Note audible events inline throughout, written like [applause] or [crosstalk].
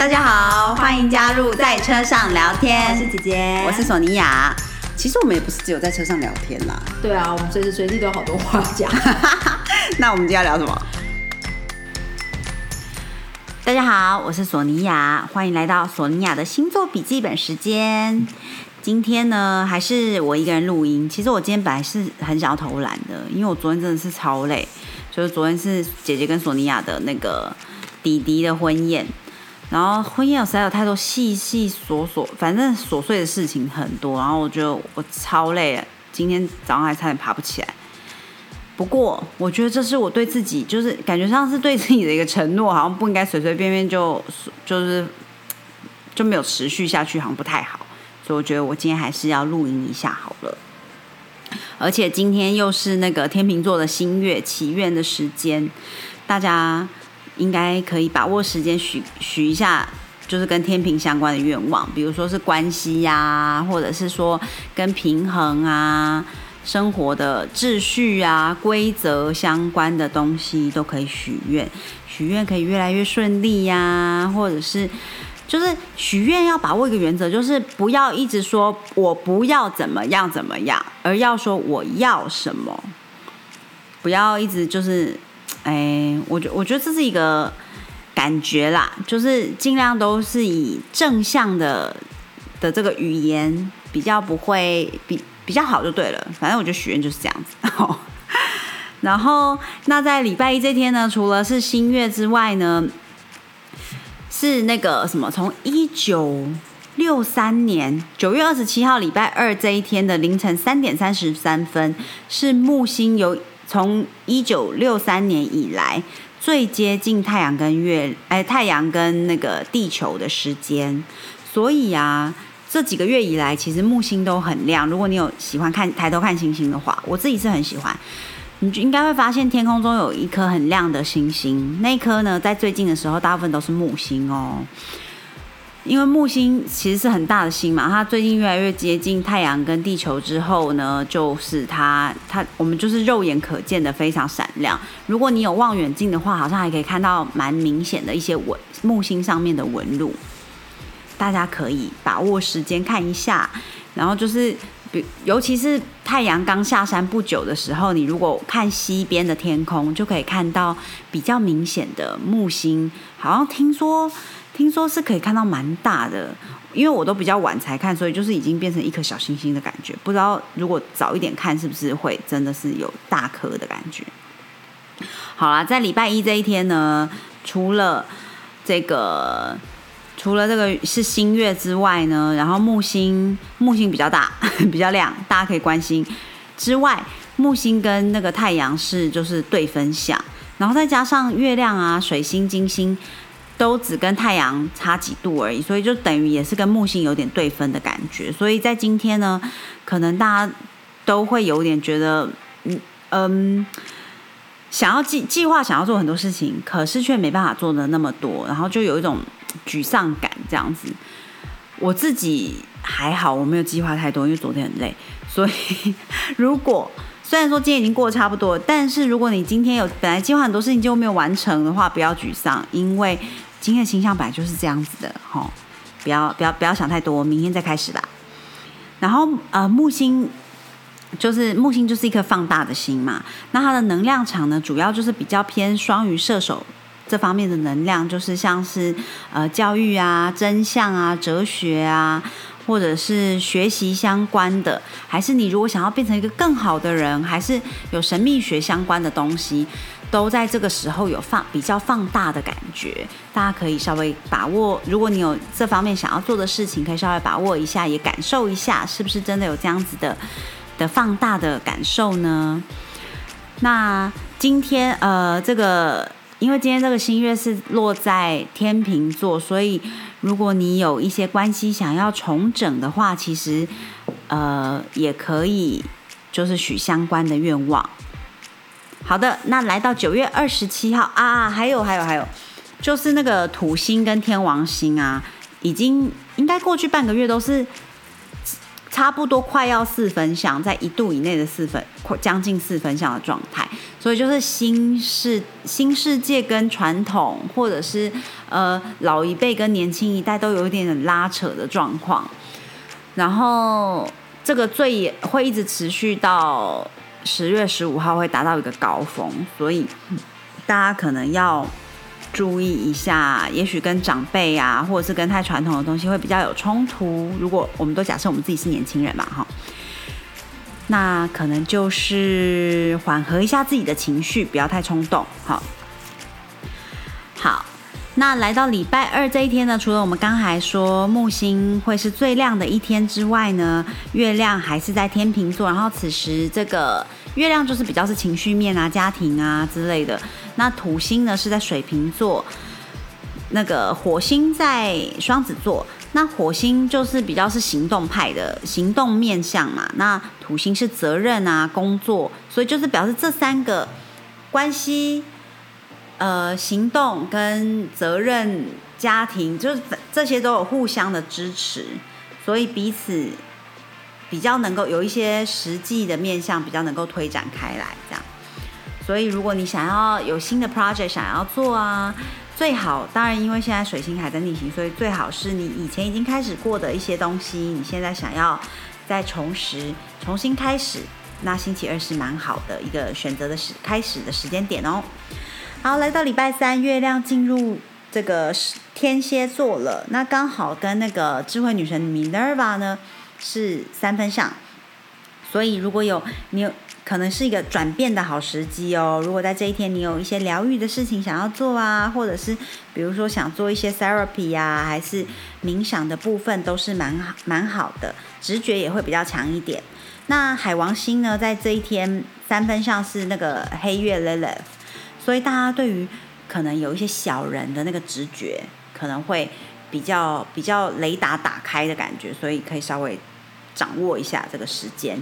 大家好，欢迎加入在车上聊天。我是姐姐，我是索尼娅。其实我们也不是只有在车上聊天啦。对啊，我们随时随地都有好多话讲。[laughs] 那我们今天要聊什么？大家好，我是索尼娅，欢迎来到索尼娅的星座笔记本时间。今天呢，还是我一个人录音。其实我今天本来是很想要偷懒的，因为我昨天真的是超累。就是昨天是姐姐跟索尼娅的那个弟弟的婚宴，然后婚宴有实在有太多细细琐琐，反正琐碎的事情很多，然后我觉得我超累了，今天早上还差点爬不起来。不过我觉得这是我对自己，就是感觉上是对自己的一个承诺，好像不应该随随便便就就是就没有持续下去，好像不太好。所以我觉得我今天还是要录音一下好了。而且今天又是那个天秤座的新月祈愿的时间，大家应该可以把握时间许许一下，就是跟天平相关的愿望，比如说是关系呀，或者是说跟平衡啊、生活的秩序啊、规则相关的东西都可以许愿，许愿可以越来越顺利呀，或者是。就是许愿要把握一个原则，就是不要一直说我不要怎么样怎么样，而要说我要什么。不要一直就是，哎，我觉我觉得这是一个感觉啦，就是尽量都是以正向的的这个语言，比较不会比比较好就对了。反正我觉得许愿就是这样子。[laughs] 然后，那在礼拜一这天呢，除了是新月之外呢。是那个什么，从一九六三年九月二十七号礼拜二这一天的凌晨三点三十三分，是木星有从一九六三年以来最接近太阳跟月，哎，太阳跟那个地球的时间。所以啊，这几个月以来，其实木星都很亮。如果你有喜欢看抬头看星星的话，我自己是很喜欢。你就应该会发现天空中有一颗很亮的星星，那颗呢，在最近的时候，大部分都是木星哦。因为木星其实是很大的星嘛，它最近越来越接近太阳跟地球之后呢，就是它它我们就是肉眼可见的非常闪亮。如果你有望远镜的话，好像还可以看到蛮明显的一些纹木星上面的纹路。大家可以把握时间看一下，然后就是。比尤其是太阳刚下山不久的时候，你如果看西边的天空，就可以看到比较明显的木星。好像听说，听说是可以看到蛮大的。因为我都比较晚才看，所以就是已经变成一颗小星星的感觉。不知道如果早一点看，是不是会真的是有大颗的感觉？好啦，在礼拜一这一天呢，除了这个。除了这个是新月之外呢，然后木星木星比较大，[laughs] 比较亮，大家可以关心。之外，木星跟那个太阳是就是对分相，然后再加上月亮啊、水星、金星都只跟太阳差几度而已，所以就等于也是跟木星有点对分的感觉。所以在今天呢，可能大家都会有点觉得，嗯嗯，想要计计划想要做很多事情，可是却没办法做的那么多，然后就有一种。沮丧感这样子，我自己还好，我没有计划太多，因为昨天很累。所以，如果虽然说今天已经过差不多，但是如果你今天有本来计划很多事情就没有完成的话，不要沮丧，因为今天的形象本来就是这样子的，哈，不要不要不要想太多，明天再开始吧。然后，呃，木星就是木星就是一颗放大的星嘛，那它的能量场呢，主要就是比较偏双鱼射手。这方面的能量就是像是呃教育啊、真相啊、哲学啊，或者是学习相关的，还是你如果想要变成一个更好的人，还是有神秘学相关的东西，都在这个时候有放比较放大的感觉。大家可以稍微把握，如果你有这方面想要做的事情，可以稍微把握一下，也感受一下，是不是真的有这样子的的放大的感受呢？那今天呃这个。因为今天这个新月是落在天平座，所以如果你有一些关系想要重整的话，其实呃也可以就是许相关的愿望。好的，那来到九月二十七号啊，还有还有还有，就是那个土星跟天王星啊，已经应该过去半个月都是。差不多快要四分相，在一度以内的四分，快将近四分相的状态。所以就是新世 [laughs] 新世界跟传统，或者是呃老一辈跟年轻一代都有一点点拉扯的状况。然后这个最会一直持续到十月十五号会达到一个高峰，所以大家可能要注意一下，也许跟长辈啊，或者是跟太传统的东西会比较有冲突。如果我们都假设我们自己是年轻人嘛，哈。那可能就是缓和一下自己的情绪，不要太冲动。好，那来到礼拜二这一天呢，除了我们刚才说木星会是最亮的一天之外呢，月亮还是在天秤座，然后此时这个月亮就是比较是情绪面啊、家庭啊之类的。那土星呢是在水瓶座，那个火星在双子座。那火星就是比较是行动派的行动面相嘛，那土星是责任啊工作，所以就是表示这三个关系，呃，行动跟责任、家庭，就是这些都有互相的支持，所以彼此比较能够有一些实际的面向，比较能够推展开来这样。所以如果你想要有新的 project 想要做啊。最好当然，因为现在水星还在逆行，所以最好是你以前已经开始过的一些东西，你现在想要再重拾、重新开始，那星期二是蛮好的一个选择的时开始的时间点哦。好，来到礼拜三，月亮进入这个天蝎座了，那刚好跟那个智慧女神 Minerva 呢是三分相，所以如果有你有。可能是一个转变的好时机哦。如果在这一天你有一些疗愈的事情想要做啊，或者是比如说想做一些 therapy 呀，还是冥想的部分，都是蛮好蛮好的，直觉也会比较强一点。那海王星呢，在这一天三分上是那个黑月 Lilith，所以大家对于可能有一些小人的那个直觉，可能会比较比较雷达打开的感觉，所以可以稍微掌握一下这个时间。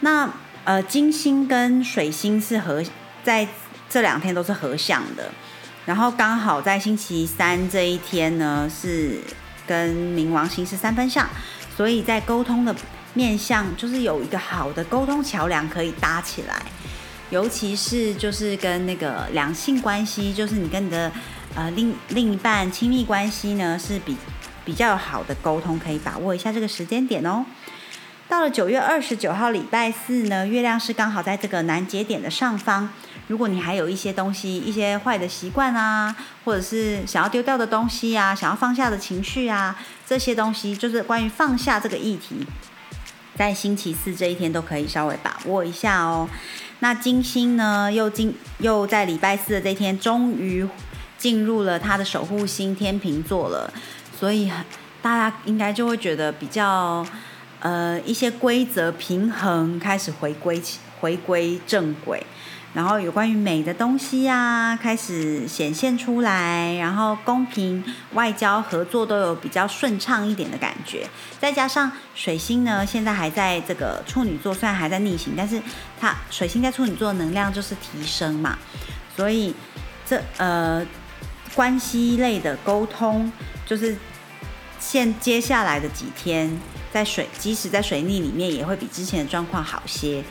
那呃，金星跟水星是合，在这两天都是合相的，然后刚好在星期三这一天呢，是跟冥王星是三分相，所以在沟通的面向，就是有一个好的沟通桥梁可以搭起来，尤其是就是跟那个两性关系，就是你跟你的呃另另一半亲密关系呢，是比比较好的沟通，可以把握一下这个时间点哦。到了九月二十九号礼拜四呢，月亮是刚好在这个南节点的上方。如果你还有一些东西、一些坏的习惯啊，或者是想要丢掉的东西啊，想要放下的情绪啊，这些东西就是关于放下这个议题，在星期四这一天都可以稍微把握一下哦。那金星呢，又进又在礼拜四的这天，终于进入了他的守护星天平座了，所以大家应该就会觉得比较。呃，一些规则平衡开始回归回归正轨，然后有关于美的东西呀开始显现出来，然后公平外交合作都有比较顺畅一点的感觉。再加上水星呢，现在还在这个处女座，虽然还在逆行，但是它水星在处女座能量就是提升嘛，所以这呃关系类的沟通，就是现接下来的几天。在水，即使在水逆里面，也会比之前的状况好些。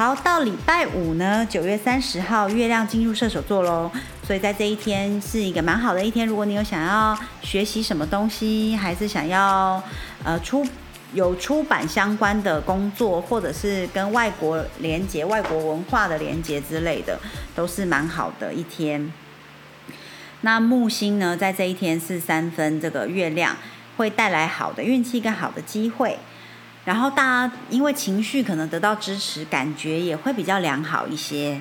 好，到礼拜五呢，九月三十号，月亮进入射手座喽，所以在这一天是一个蛮好的一天。如果你有想要学习什么东西，还是想要呃出有出版相关的工作，或者是跟外国连接、外国文化的连接之类的，都是蛮好的一天。那木星呢，在这一天是三分这个月亮。会带来好的运气跟好的机会，然后大家因为情绪可能得到支持，感觉也会比较良好一些，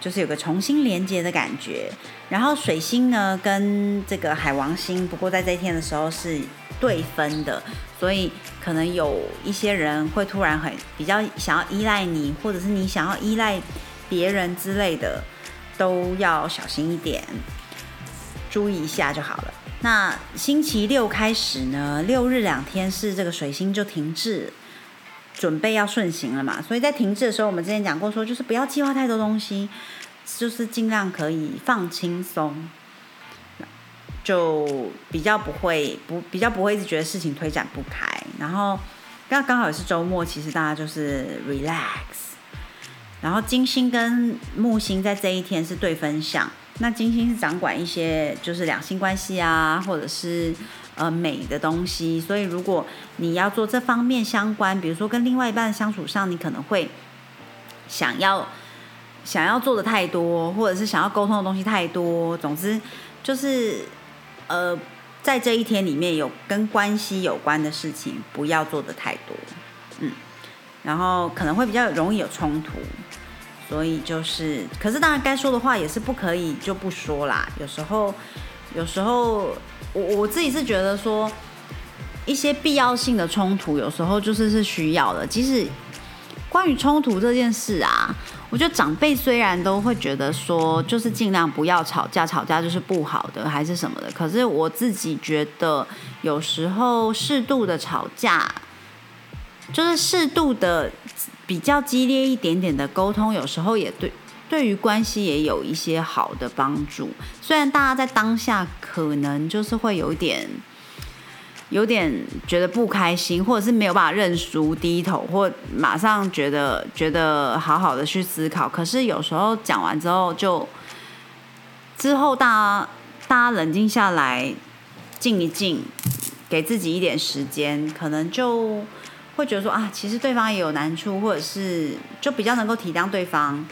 就是有个重新连接的感觉。然后水星呢跟这个海王星，不过在这一天的时候是对分的，所以可能有一些人会突然很比较想要依赖你，或者是你想要依赖别人之类的，都要小心一点，注意一下就好了。那星期六开始呢，六日两天是这个水星就停滞，准备要顺行了嘛。所以在停滞的时候，我们之前讲过说，就是不要计划太多东西，就是尽量可以放轻松，就比较不会不比较不会一直觉得事情推展不开。然后刚刚好也是周末，其实大家就是 relax。然后金星跟木星在这一天是对分相，那金星是掌管一些就是两性关系啊，或者是呃美的东西，所以如果你要做这方面相关，比如说跟另外一半相处上，你可能会想要想要做的太多，或者是想要沟通的东西太多，总之就是呃在这一天里面有跟关系有关的事情，不要做的太多，嗯。然后可能会比较容易有冲突，所以就是，可是当然该说的话也是不可以就不说啦。有时候，有时候我我自己是觉得说，一些必要性的冲突有时候就是是需要的。即使关于冲突这件事啊，我觉得长辈虽然都会觉得说，就是尽量不要吵架，吵架就是不好的还是什么的。可是我自己觉得，有时候适度的吵架。就是适度的、比较激烈一点点的沟通，有时候也对对于关系也有一些好的帮助。虽然大家在当下可能就是会有点、有点觉得不开心，或者是没有办法认输、低头，或马上觉得觉得好好的去思考。可是有时候讲完之后，就之后大家大家冷静下来，静一静，给自己一点时间，可能就。会觉得说啊，其实对方也有难处，或者是就比较能够体谅对方，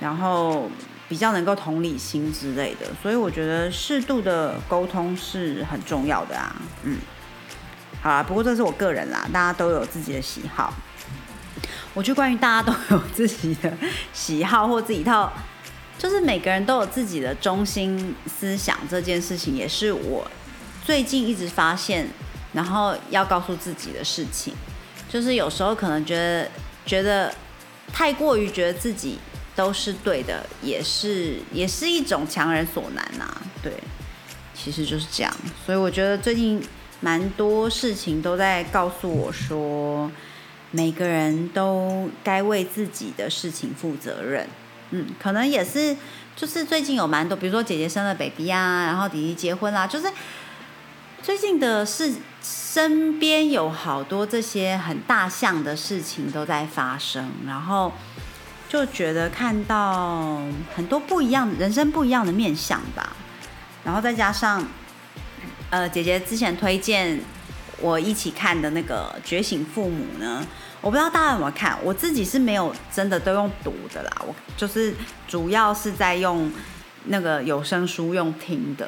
然后比较能够同理心之类的，所以我觉得适度的沟通是很重要的啊。嗯，好啦，不过这是我个人啦，大家都有自己的喜好。我觉得关于大家都有自己的喜好或自己一套，就是每个人都有自己的中心思想这件事情，也是我最近一直发现，然后要告诉自己的事情。就是有时候可能觉得觉得太过于觉得自己都是对的，也是也是一种强人所难呐。对，其实就是这样。所以我觉得最近蛮多事情都在告诉我说，每个人都该为自己的事情负责任。嗯，可能也是就是最近有蛮多，比如说姐姐生了 baby 啊，然后弟弟结婚啦，就是最近的事。身边有好多这些很大象的事情都在发生，然后就觉得看到很多不一样人生不一样的面相吧。然后再加上，呃，姐姐之前推荐我一起看的那个《觉醒父母》呢，我不知道大家有没有看，我自己是没有真的都用读的啦，我就是主要是在用那个有声书用听的。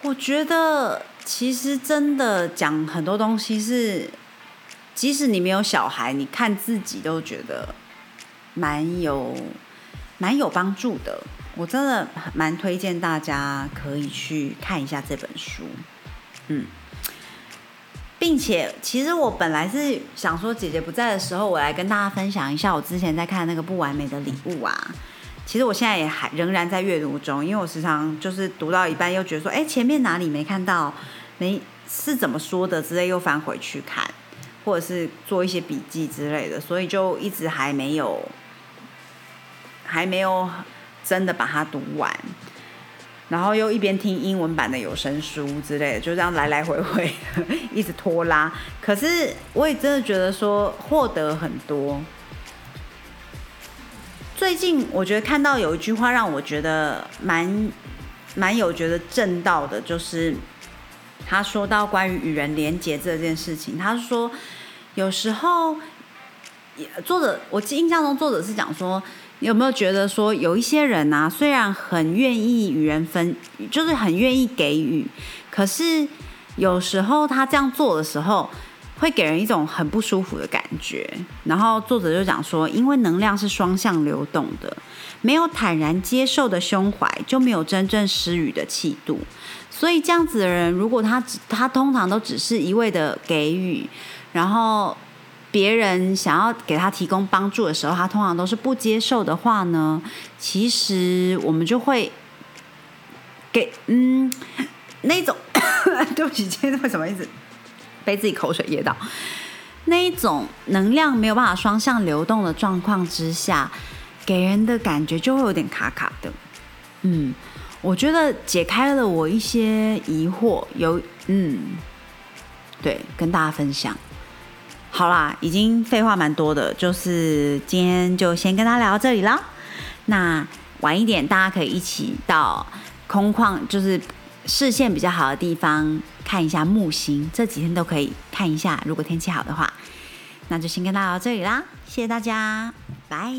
我觉得。其实真的讲很多东西是，即使你没有小孩，你看自己都觉得蛮有蛮有帮助的。我真的蛮推荐大家可以去看一下这本书，嗯，并且其实我本来是想说姐姐不在的时候，我来跟大家分享一下我之前在看那个不完美的礼物啊。其实我现在也还仍然在阅读中，因为我时常就是读到一半又觉得说，哎，前面哪里没看到，没是怎么说的之类，又翻回去看，或者是做一些笔记之类的，所以就一直还没有，还没有真的把它读完，然后又一边听英文版的有声书之类的，就这样来来回回 [laughs] 一直拖拉。可是我也真的觉得说获得很多。最近我觉得看到有一句话让我觉得蛮蛮有觉得正道的，就是他说到关于与人连接这件事情，他说有时候作者我印象中作者是讲说，有没有觉得说有一些人啊，虽然很愿意与人分，就是很愿意给予，可是有时候他这样做的时候。会给人一种很不舒服的感觉，然后作者就讲说，因为能量是双向流动的，没有坦然接受的胸怀，就没有真正施予的气度。所以这样子的人，如果他只他通常都只是一味的给予，然后别人想要给他提供帮助的时候，他通常都是不接受的话呢，其实我们就会给嗯那种 [coughs] 对不起，今天为什么一直？被自己口水噎到，那一种能量没有办法双向流动的状况之下，给人的感觉就会有点卡卡的。嗯，我觉得解开了我一些疑惑，有嗯，对，跟大家分享。好啦，已经废话蛮多的，就是今天就先跟大家聊到这里啦。那晚一点大家可以一起到空旷，就是视线比较好的地方看一下木星，这几天都可以看一下。如果天气好的话，那就先跟大家到这里啦，谢谢大家，拜。